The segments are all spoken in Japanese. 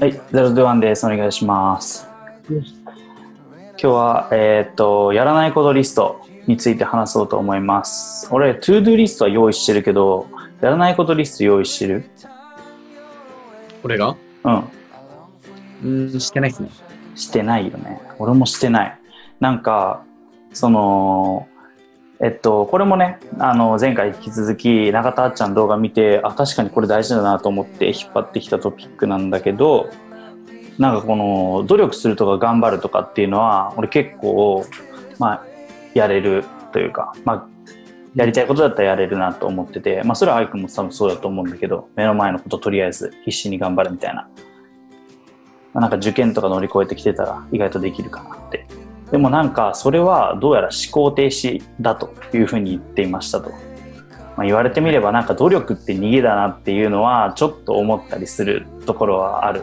はい、 Zero to One です。お願いします。今日は、えーっと、やらないことリストについて話そうと思います。俺、 to-do リストは用意してるけど、やらないことリスト用意してる？これが？うん。うーん、してないっすね。してないよね。俺もしてない。なんか、その、えっと、これもね、あの、前回引き続き、中田あっちゃん動画見て、あ、確かにこれ大事だなと思って引っ張ってきたトピックなんだけど、なんかこの、努力するとか頑張るとかっていうのは、俺結構、まあ、やれるというか、まあ、やりたいことだったらやれるなと思ってて、まあ、それはアイくんも多分そうだと思うんだけど、目の前のこととりあえず必死に頑張るみたいな。まあなんか受験とか乗り越えてきてたら意外とできるかなって。でもなんかそれはどうやら思考停止だというふうに言っていましたと。まあ、言われてみればなんか努力って逃げだなっていうのはちょっと思ったりするところはある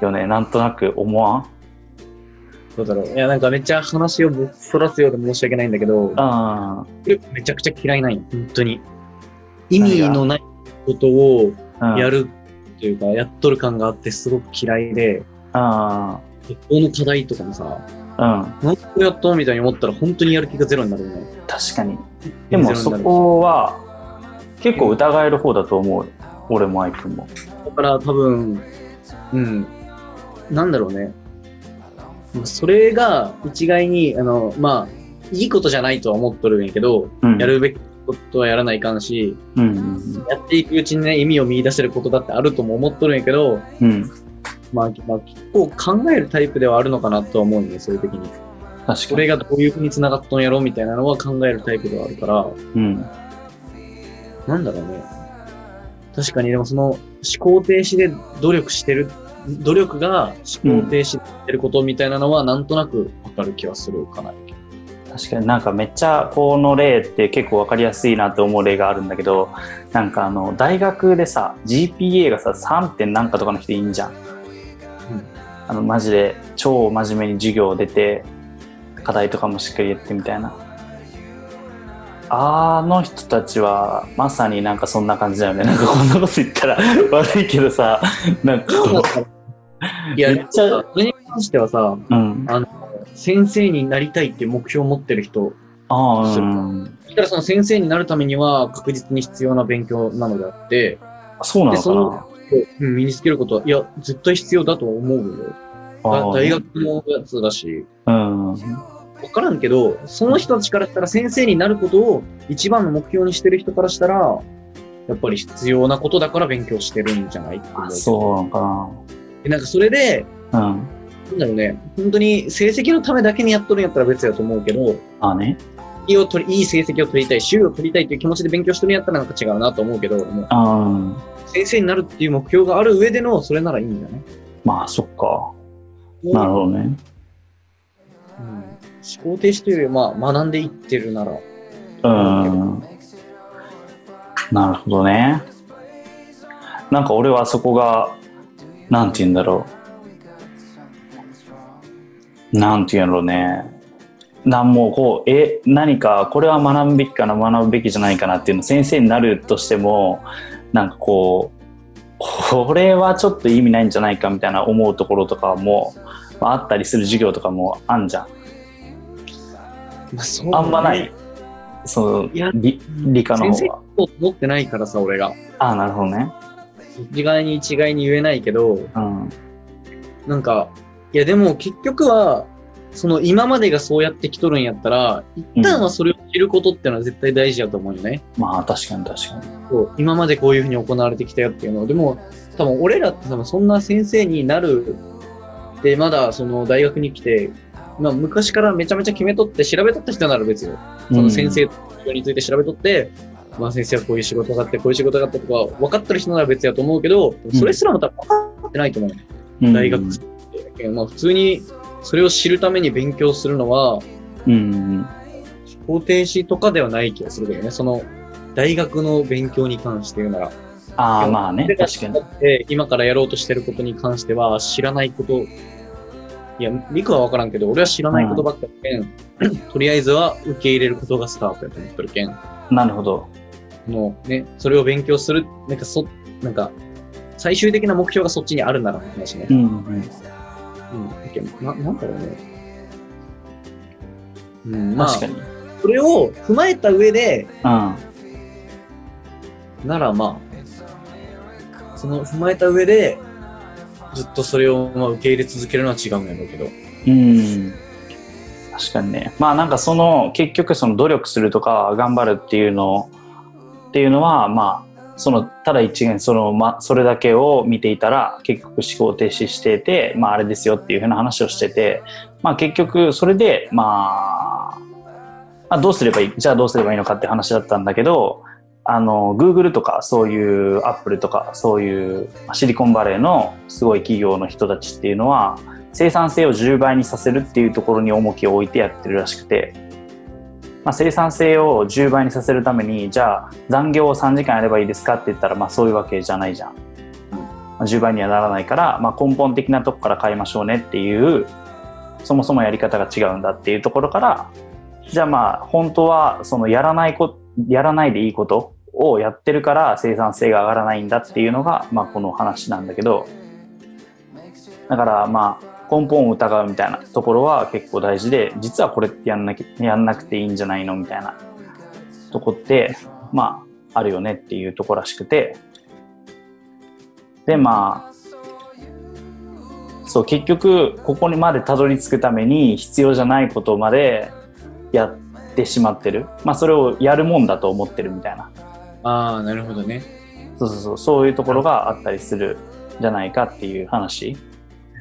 よね。なんとなく思わん？どうだろう。いや、なんかめっちゃ話をそらすようで申し訳ないんだけど、あめちゃくちゃ嫌いなんよ、本当に。意味のないことをあ。やるというか、やっとる感があってすごく嫌いで、あ学校の課題とかもさ、あ。うん。なんでやったみたいに思ったら本当にやる気がゼロになるよね。確かに。でもそこは結構疑える方だと思う。俺もアイくんも。だから多分、うん、なんだろうね。まあそれが一概に、あの、まあ、いいことじゃないとは思っとるんやけど、うん。やるべきことはやらないかんし、うんうんやっていくうちにね、意味を見出せることだってあるとも思っとるんやけど、うん。うん。まあ、まあ、結構考えるタイプではあるのかなとは思うんで、そういう時に。確かに。これがどういう風に繋がっとんやろうみたいなのは考えるタイプではあるから、うん。なんだろうね。確かに、でもその思考停止で努力してる、努力が思考停止してることみたいなのはなんとなくわかる気はするかな。確かになんかめっちゃこの例って結構わかりやすいなって思う例があるんだけどなんかあの大学でさ GPA がさ 3. 点なんかとかの人いいんじゃん、あのマジで超真面目に授業出て課題とかもしっかりやってみたいな。あの人たちはまさになんかそんな感じだよね。なんかこんなこと言ったら 悪いけどさなんかこいや、めっちゃそれに関してはさ、ううん先生になりたいっていう目標を持ってる人、ああうん。そしたらその先生になるためには確実に必要な勉強なのであって、そうなのかな身につけることは、いや、絶対必要だと思うよ。大学のやつだし、うん。わからんけど、その人たちからしたら先生になることを一番の目標にしてる人からしたら、やっぱり必要なことだから勉強してるんじゃない？あそうなのかでなんかそれで、なうん。なんだろうね、本当に成績のためだけにやっとるんやったら別だと思うけど、ああねいいを取りいい成績を取りたい、週を取りたいという気持ちで勉強してるんやったらなんか違うなと思うけど、も先生になるっていう目標がある上でのそれならいいんだね。まあそっか。なるほどね。うん。思考停止というよりは、まあ、学んでいってるなら、うん。なるほどね。なんか俺はそこがなんて言うんだろう。なんて言うんだろうねなんもこうえ何かこれは学ぶべきかな学ぶべきじゃないかなっていうの先生になるとしてもなんかこうこれはちょっと意味ないんじゃないかみたいな思うところとかもまああったりする授業とかもあんじゃんまあ、そうあんまない。その理理科の先生方は。と持ってないからさ、俺が。ああ、なるほどね。一概に一概に言えないけど、うん。なんか、いやでも結局は、その今までがそうやってきとるんやったら、一旦はそれを知ることってのは絶対大事だと思うよね。まあ確かに確かに。そう今までこういうふうに行われてきたよっていうのを。でも、多分俺らって多分そんな先生になるで、まだその大学に来て、まあ昔からめちゃめちゃ決めとって調べとった人なら別よ。その先生について調べとって、まあ先生はこういう仕事があって、こういう仕事があってとか、分かってる人なら別やと思うけど、それすらも多分分かってないと思う。うん、大学生って。まあ普通にそれを知るために勉強するのは、うん。思考停止とかではない気がするけどね。その、大学の勉強に関して言うなら。ああ、まあね。確かに。で、今からやろうとしてることに関しては、知らないこと、いや、リクは分からんけど、俺は知らないことばっかりけん、とりあえずは受け入れることがスタートやと思ってるけん。なるほど。もうね、それを勉強する、なんかそ、なんか、最終的な目標がそっちにあるならの話ね。うんうん。うん。な、なんだろうね。うん、まあ、確かに。それを踏まえた上で、うん。ならまあ、その踏まえた上で、ずっとそれをまあ受け入れ続けるのは違うんやろうけど。うん。確かにね。まあなんかその結局その努力するとか頑張るっていうのっていうのはまあそのただ一元そのまそれだけを見ていたら結局思考停止していてまああれですよっていうふうな話をしててまあ結局それでまあ、まあ、どうすればいいじゃあどうすればいいのかって話だったんだけどあの Google とかそういう Apple とかそういうシリコンバレーのすごい企業の人たちっていうのは生産性を10倍にさせるっていうところに重きを置いてやってるらしくて、まあ、生産性を10倍にさせるためにじゃあ残業を3時間やればいいですかって言ったらまあそういうわけじゃないじゃん、まあ、10倍にはならないから、まあ、根本的なとこから変えましょうねっていうそもそもやり方が違うんだっていうところからじゃあまあ本当はそのやらないこやらないでいいことをやってるから生産性が上がらないんだっていうのが、まあ、この話なんだけど。だからまあ根本を疑うみたいなところは結構大事で実はこれってやんなきゃやんなくていいんじゃないのみたいな。とこってまああるよねっていうとこらしくて。でまあそう結局ここにまでたどり着くために必要じゃないことまでやってしまってる。まあそれをやるもんだと思ってるみたいな。ああ、なるほどね。そうそうそう。そういうところがあったりするじゃないかっていう話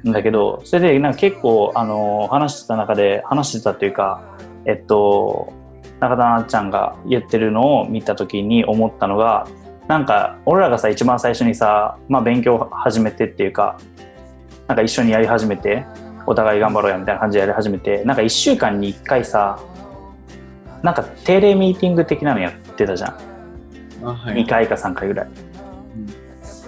だけどそれでなんか結構あの話してた中で話してたというかえっと中田なっちゃんが言ってるのを見た時に思ったのがなんか俺らがさ一番最初にさ、まあ、勉強始めてっていうかなんか一緒にやり始めてお互い頑張ろうやみたいな感じでやり始めてなんか1週間に1回さなんか定例ミーティング的なのやってたじゃん。あはい。2回か3回ぐらい、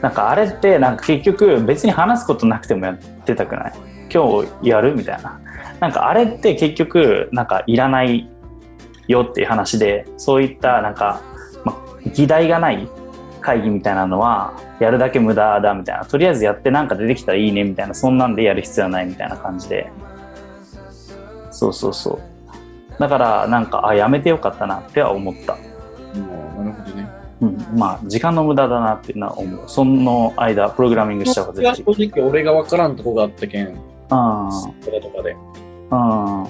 なんかあれってなんか結局別に話すことなくてもやってたくない？今日やる？みたいな。なんかあれって結局なんかいらないよっていう話でそういったなんか、ま、議題がない会議みたいなのはやるだけ無駄だみたいな。とりあえずやってなんか出てきたらいいねみたいな。そんなんでやる必要はないみたいな感じで。そうそうそう。だからなんかあやめてよかったなっては思った。うん、まあ時間の無駄だなっていうのは思うその間プログラミングした方が絶対正直俺が分からんとこがあったけん、うんこれとかで。うん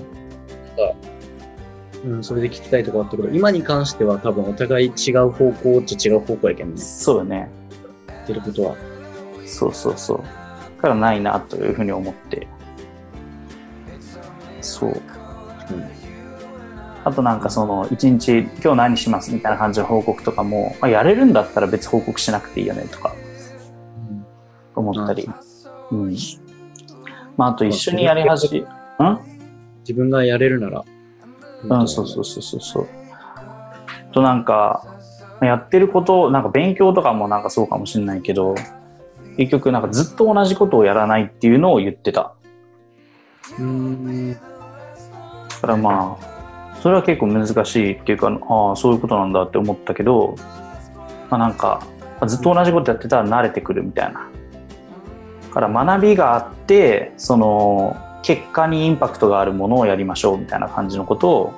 うん、それで聞きたいとこあったけど、今に関しては多分お互い違う方向っちゃ違う方向やけんね。そうよね言ってることは。そうそうそうだからないなというふうに思ってそううん。あとなんかその一日今日何しますみたいな感じの報告とかも、まあ、やれるんだったら別報告しなくていいよねとか思ったり、うんまあ、あと一緒にやり始めうん？自分がやれるなら。うん、そうそうそうそうそう。となんか、やってること、なんか勉強とかもなんかそうかもしれないけど、結局なんかずっと同じことをやらないっていうのを言ってた。う。うん。だからまあ、それは結構難しいっていうか、ああ、そういうことなんだって思ったけど、まあなんか、ずっと同じことやってたら慣れてくるみたいな。だから学びがあって、その、結果にインパクトがあるものをやりましょうみたいな感じのことを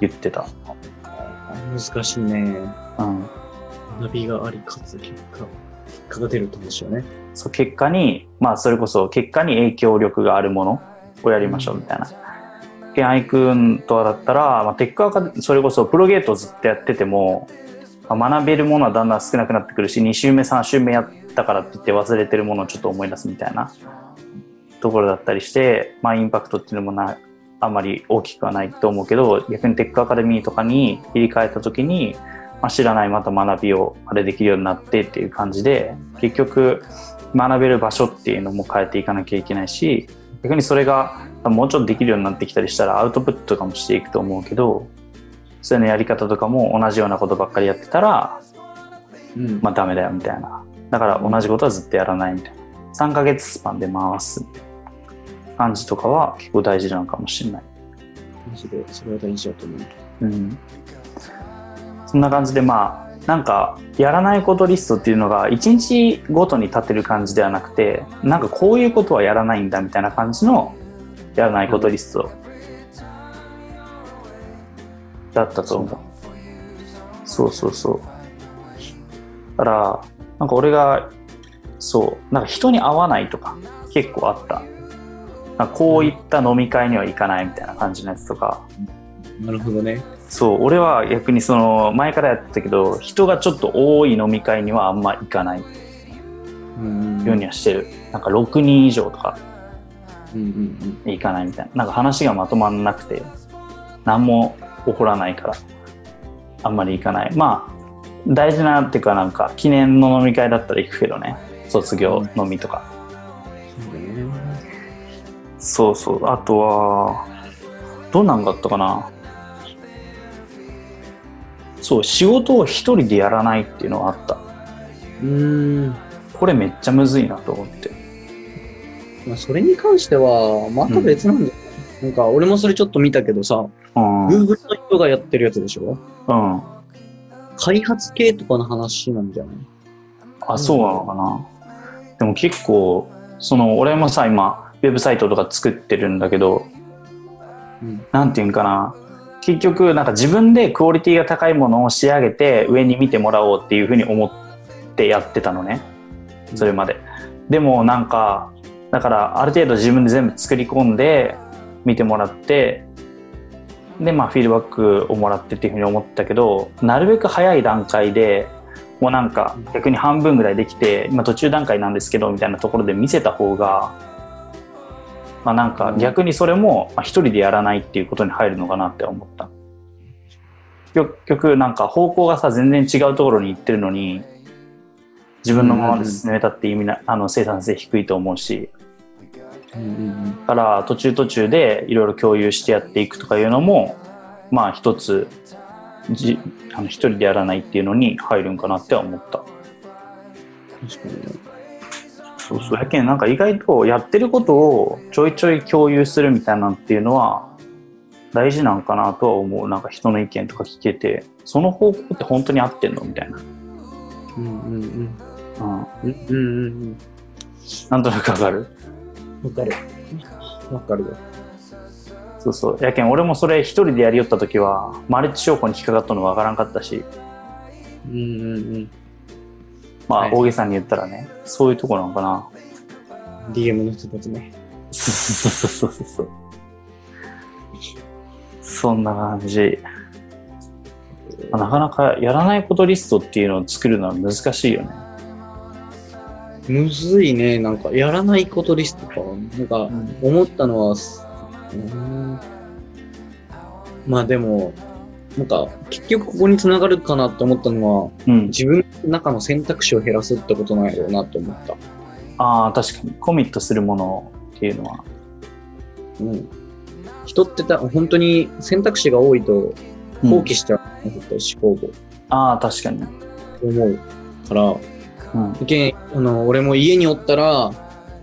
言ってた。難しいね。うん。学びがありかつ結果。結果が出るとですよね。そう結果に、まあそれこそ結果に影響力があるものをやりましょうみたいな。ケンアイ君とはだったら、まあ、テックアカそれこそプロゲートをずっとやってても、まあ学べるものはだんだん少なくなってくるし2週目3週目やったからって言って忘れてるものをちょっと思い出すみたいなところだったりして、まあ、インパクトっていうのもなあんまり大きくはないと思うけど逆にテックアカデミーとかに切り替えた時に、まあ、知らないまた学びをあれできるようになってっていう感じで結局学べる場所っていうのも変えていかなきゃいけないし逆にそれがもうちょっとできるようになってきたりしたらアウトプットとかもしていくと思うけどそういうのやり方とかも同じようなことばっかりやってたらうん。まあダメだよみたいなだから同じことはずっとやらないみたいな3ヶ月スパンで回す感じとかは結構大事なのかもしれないマジで、それは大事だと思う。うんそんな感じでまあなんかやらないことリストっていうのが一日ごとに立てる感じではなくてなんかこういうことはやらないんだみたいな感じのやらないことリストだったと思う。そうそうそう。だから、なんか俺が、そう、なんか人に会わないとか結構あった。なんかこういった飲み会には行かないみたいな感じのやつとか。なるほどね。そう、俺は逆にその前からやってたけど、人がちょっと多い飲み会にはあんま行かないうんようにはしてる。なんか6人以上とか行かないみたいな。なんか話がまとまんなくて、何も起こらないから、あんまり行かない。まあ、大事なっていうかなんか記念の飲み会だったら行くけどね。卒業飲みとか。うん。そうそう。あとは、どんなんがあったかな。そう、仕事を一人でやらないっていうのがあった。うん。これめっちゃむずいなと思って。まあ、それに関しては、また別なんだよ、なんか、俺もそれちょっと見たけどさ、うん。Google の人がやってるやつでしょ？うん。開発系とかの話なんじゃない？あ、そうなのかな？でも結構、その、俺もさ、今、ウェブサイトとか作ってるんだけど、うん。なんていうんかな？結局、なんか自分でクオリティが高いものを仕上げて上に見てもらおうっていうふうに思ってやってたのね。それまで。でもなんか、だからある程度自分で全部作り込んで見てもらって、で、まあフィードバックをもらってっていうふうに思ったけど、なるべく早い段階で、もうなんか逆に半分ぐらいできて、今途中段階なんですけど、みたいなところで見せた方が、まあなんか逆にそれも一人でやらないっていうことに入るのかなって思った。結局なんか方向がさ全然違うところに行ってるのに、自分のままで進めたって意味な、あの生産性低いと思うし、から途中途中でいろいろ共有してやっていくとかいうのも、まあ一つ、じあの一人でやらないっていうのに入るんかなっては思った。うん。確かにね。そうそう。やけんなんか意外とやってることをちょいちょい共有するみたいなっていうのは大事なんかなとは思う。なんか人の意見とか聞けて、その方向って本当に合ってんのみたいな。うんうんうん。うん。うんうんうんなんとなくわかる？うん。わかる。わかるよ。そうそう。やけん俺もそれ一人でやりよった時は、マルチ商法に引っかかったのわからんかったし、うんうんうん。まあはい大げさに言ったらね、そういうとこなのかな。DM の人たちね。そうそうそうそうそう。そんな感じ。なかなかやらないことリストっていうのを作るのは難しいよね。むずいね。なんか、やらないことリストか。なんか、思ったのは、すうんまあでも、なんか、結局ここに繋がるかなって思ったのは、うん。自分の中の選択肢を減らすってことなんやろうなと思った。ああ、確かに。コミットするものっていうのは。うん。人ってた、本当に選択肢が多いとうん放棄しちゃう、絶対思考を。ああ、確かに。思うから、うん。意見あの、俺も家におったら、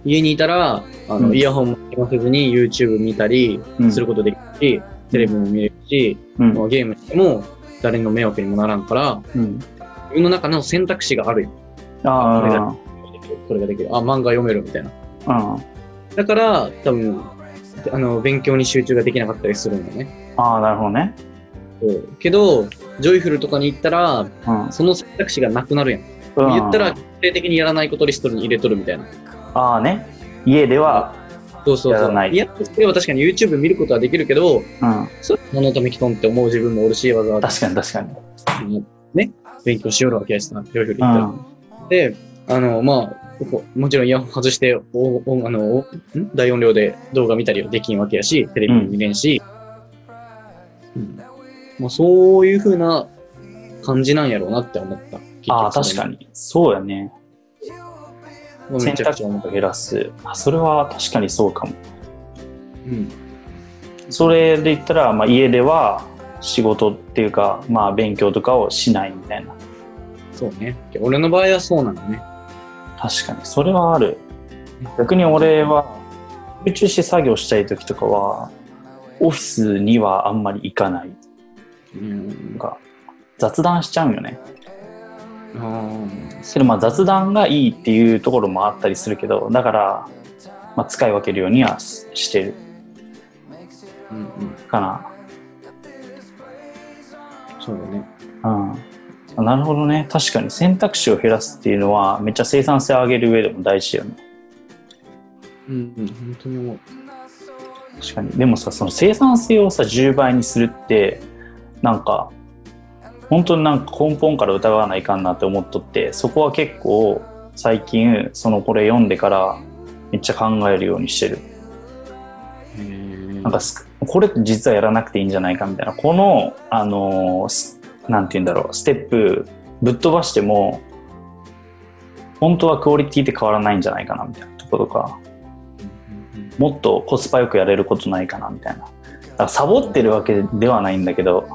家にいたら、あの、うんイヤホンもつけませずに YouTube 見たりうんすることできるし、テレビも見れるし、うん。まあゲームしても誰の迷惑にもならんから、うん。自分の中の選択肢があるよ。あこれができる。あ、漫画読めるみたいな。あ、うん。だから、多分、あの、勉強に集中ができなかったりするんだよね。ああ、なるほどね。そうけど、ジョイフルとかに行ったら、うん。その選択肢がなくなるやん。うん言ったら、徹底的にやらないことリストに入れとるみたいな。ああね。家では、そうそうそう。いいや、それは確かに YouTube 見ることはできるけど、うん。それ何のため来とんって思う自分もおるし、わざわざ確かに確かに。ね、勉強しよるわけやしな、ジョイフルう行ったら。ん。で、あの、まあ、こもちろんイヤホン外して、おおあの大音量で動画見たりはできんわけやし、テレビも見れんし、うんまあ、そういう風な感じなんやろうなって思った。ああ、確かに。に。そうやね。め選択肢を。減らす。あ、それは確かにそうかも。うん。それで言ったら、まあ、家では仕事っていうか、まあ、勉強とかをしないみたいな。そうね。俺の場合はそうなのね。確かに、それはある。逆に俺は、集中して作業したい時とかは、オフィスにはあんまり行かない。うんなん。か雑談しちゃうよね。それまあ雑談がいいっていうところもあったりするけどだから、まあ、使い分けるようにはししてるうんうん。かなそうだね。うんなるほどね確かに選択肢を減らすっていうのはめっちゃ生産性を上げる上でも大事だよねうんうん。本当に思う。確かにでもさその生産性をさ10倍にするってなんか本当になんか根本から疑わないかんなって思っとってそこは結構最近そのこれ読んでからめっちゃ考えるようにしてる。なんかすこれって実はやらなくていいんじゃないかみたいな。このあのーすなんて言うんだろうステップぶっ飛ばしても本当はクオリティって変わらないんじゃないかなみたいなところとかもっとコスパよくやれることないかなみたいな。だからサボってるわけではないんだけど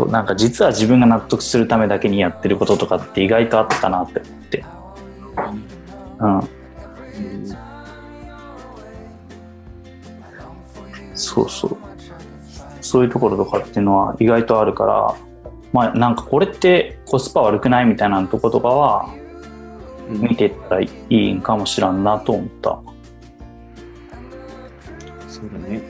そうなんか実は自分が納得するためだけにやってることとかって意外とあったなって思って。うん。そうそう。そういうところとかっていうのは意外とあるからまあなんかこれってコスパ悪くないみたいなとことかはうん。見てったらいいんかもしらんなと思った。そうだね。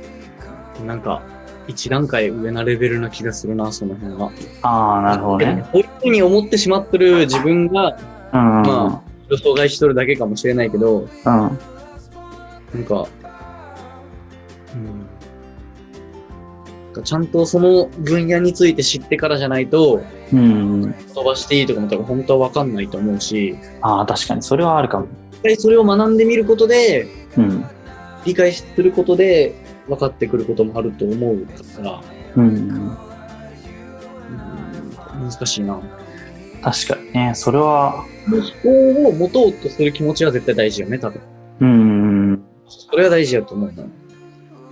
なんか、一段階上なレベルな気がするな、その辺は。ああなるほどね。こういうふうに思ってしまってる自分がうん。ま予想外しとるだけかもしれないけど、うん。なんか、うん。なんかちゃんとその分野について知ってからじゃないと、うん。飛ばしていいとかも多分本当は分かんないと思うし、ああ確かにそれはあるかも。一回それを学んでみることで、うん。理解することで分かってくることもあると思うから、うん。うん。難しいな。確かにね。それは。思考を持とうとする気持ちは絶対大事よね、多分。うん。それは大事やと思うな。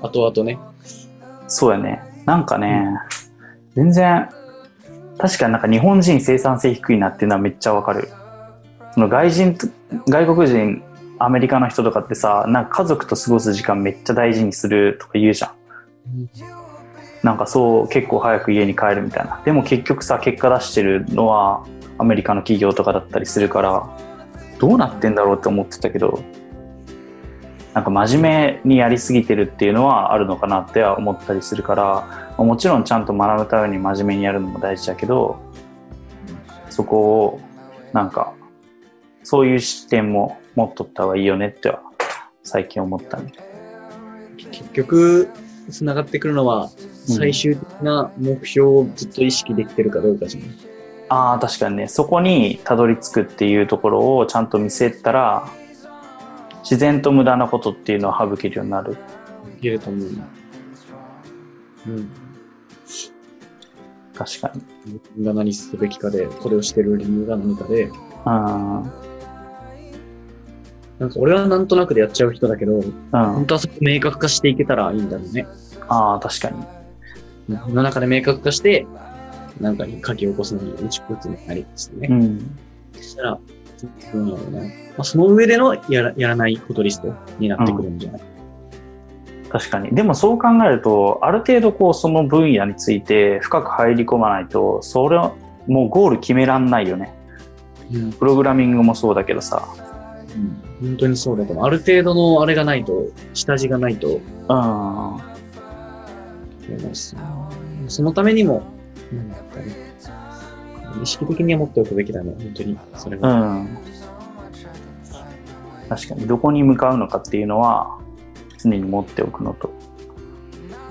後々ね。そうやね。なんかね。全然確かになんか日本人生産性低いなっていうのはめっちゃわかる。その外人と外国人アメリカの人とかってさなんか家族と過ごす時間めっちゃ大事にするとか言うじゃん。なんかそう結構早く家に帰るみたいな。でも結局さ結果出してるのはアメリカの企業とかだったりするからどうなってんだろうって思ってたけどなんか真面目にやりすぎてるっていうのはあるのかなっては思ったりするからもちろんちゃんと学ぶために真面目にやるのも大事だけどそこをなんかそういう視点も持っとった方がいいよねっては最近思ったね。結局、繋がってくるのは、最終的な目標をずっと意識できてるかどうかじゃない。ああ確かにねそこにたどり着くっていうところをちゃんと見せたら自然と無駄なことっていうのは省けるようになる。いけると思うな。うん。確かに。自分が何すべきかで、これをしてる理由が何かで、うん。うん。なんか俺はなんとなくでやっちゃう人だけど、本当はそこ明確化していけたらいいんだろうね。ああ確かに。その中で明確化して、なんかに書き起こすのに打ち込むになりますね。うん。そしたら、どうなのな。まあ、その上でのやらやらないことリストになってくるんじゃない、確かに。でもそう考えると、ある程度こうその分野について深く入り込まないと、それはもうゴール決めらんないよね。うんプログラミングもそうだけどさ。本当にそうだと思う。ある程度のあれがないと、下地がないと、うん。思いますそのためにも、なんだったね。意識的には持っておくべきだね、本当に。それうは。ん。確かに、どこに向かうのかっていうのは常に持っておくのと、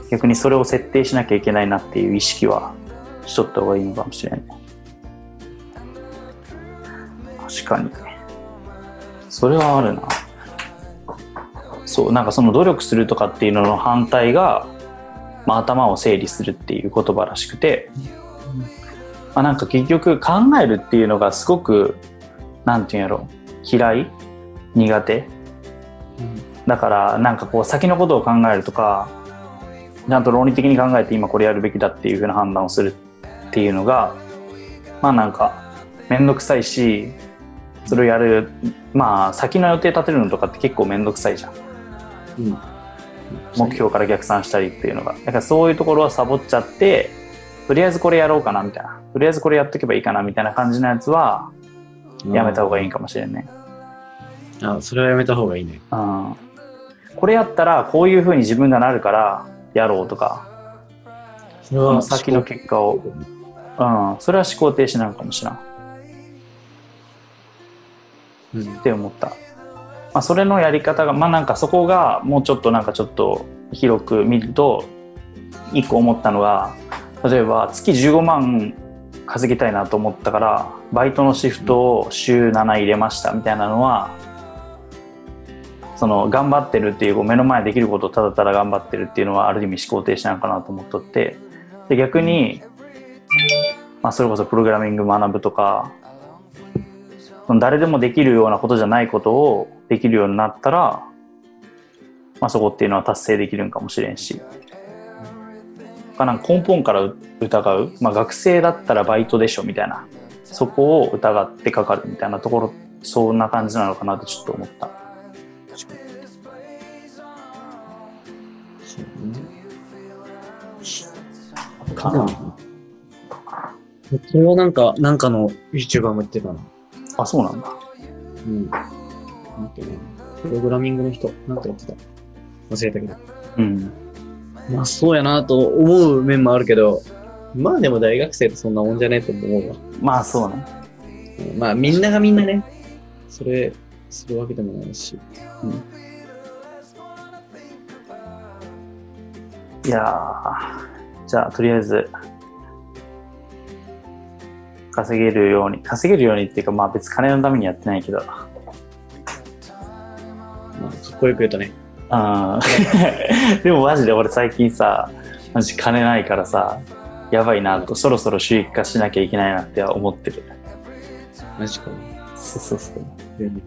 逆にそれを設定しなきゃいけないなっていう意識はしとった方がいいのかもしれない。確かに。それはあるな。そう、なんかその努力するとかっていうのの反対が、まあ、頭を整理するっていう言葉らしくて、まあ、なんか結局考えるっていうのがすごくなんていうんやろ嫌い苦手だからなんかこう先のことを考えるとかちゃんと論理的に考えて今これやるべきだっていうふうな判断をするっていうのがまあなんか面倒くさいしそれをやるまあ先の予定立てるのとかって結構面倒くさいじゃんうん。うん目標から逆算したりっていうのがだからそういうところはサボっちゃってとりあえずこれやろうかなみたいな。とりあえずこれやっとけばいいかなみたいな感じのやつは、やめた方がいいかもしれんね。あ、それはやめた方がいいね。うん。これやったら、こういう風に自分がなるから、やろうとか、その先の結果を、うん。それは思考停止なのかもしれん。っうん。て思った。まあ、それのやり方が、まあなんかそこがもうちょっとなんかちょっと広く見ると、一個思ったのが、例えば月15万稼ぎたいなと思ったから、バイトのシフトを週7入れましたみたいなのは、その頑張ってるっていう目の前できることをただただ頑張ってるっていうのはある意味思考停止なのかなと思っとってで逆に、まあ、それこそプログラミング学ぶとか誰でもできるようなことじゃないことをできるようになったら、まあ、そこっていうのは達成できるんかもしれんしかなんか根本から疑う、まあ、学生だったらバイトでしょみたいなそこを疑ってかかるみたいなところそんな感じなのかなってちょっと思った。そうねかなそれはなんか、なんかの YouTuber も言ってたな。あ、そうなんだ。うん。なんていうのプログラミングの人、なんて言ってた忘れたけど。うん。まあそうやなと思う面もあるけど、まあでも大学生ってそんなもんじゃねえと思うわ。まあそうね。うんまあみんながみんなね、それ、するわけでもないし。いやーじゃあとりあえず、稼げるように、稼げるようにっていうか、まあ別に金のためにやってないけど、まあかっこよく言うとね。あー でもマジで俺最近さ、マジ金ないからさ、やばいなと、そろそろ収益化しなきゃいけないなって思ってる。マジか。そうそうそう。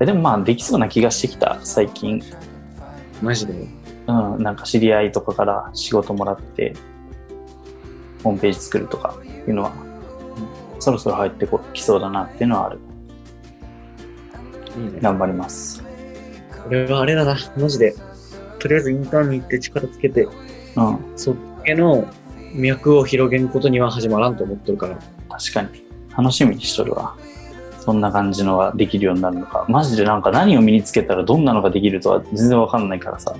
えでもまあできそうな気がしてきた、最近。マジで？うん、なんか知り合いとかから仕事もらって、ホームページ作るとかいうのは、そろそろ入ってこきそうだなっていうのはある。いいね。頑張ります。これはあれだな、マジで。とりあえずインターンに行って力つけて、うん、そっちの脈を広げることには始まらんと思ってるから。確かに。楽しみにしとるわ。そんな感じのができるようになるのか。マジでなんか何を身につけたらどんなのができるとは全然わかんないからさ。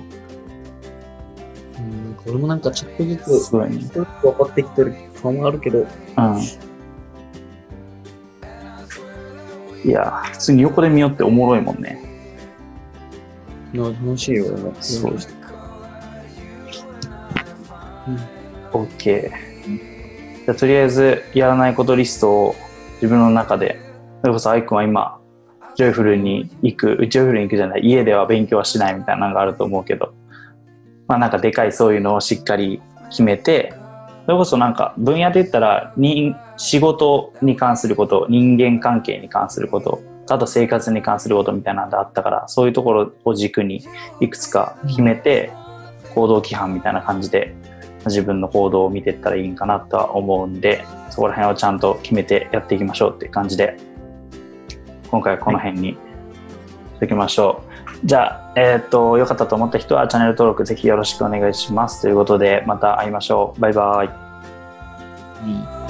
うん、これもなんかちょっとずつ、すごいね。分かってきてる感はあるけど、うん。いや、普通に横で見よっておもろいもんね。な楽しいよ、俺も。そううん OK。じゃあとりあえずやらないことリストを自分の中で、それこそアイくんは今、ジョイフルに行く、ジョイフルに行くじゃない、家では勉強はしないみたいなのがあると思うけど、まあなんかでかいそういうのをしっかり決めて、それこそなんか分野で言ったら人仕事に関すること、人間関係に関すること、あと生活に関することみたいなのがあったから、そういうところを軸にいくつか決めて、行動規範みたいな感じで自分の行動を見ていったらいいんかなとは思うんで、そこら辺をちゃんと決めてやっていきましょうっていう感じで、今回はこの辺にしておきましょう。じゃあ、えっ、と、良かったと思った人はチャンネル登録ぜひよろしくお願いします。ということで、また会いましょう。バイバーイ。うん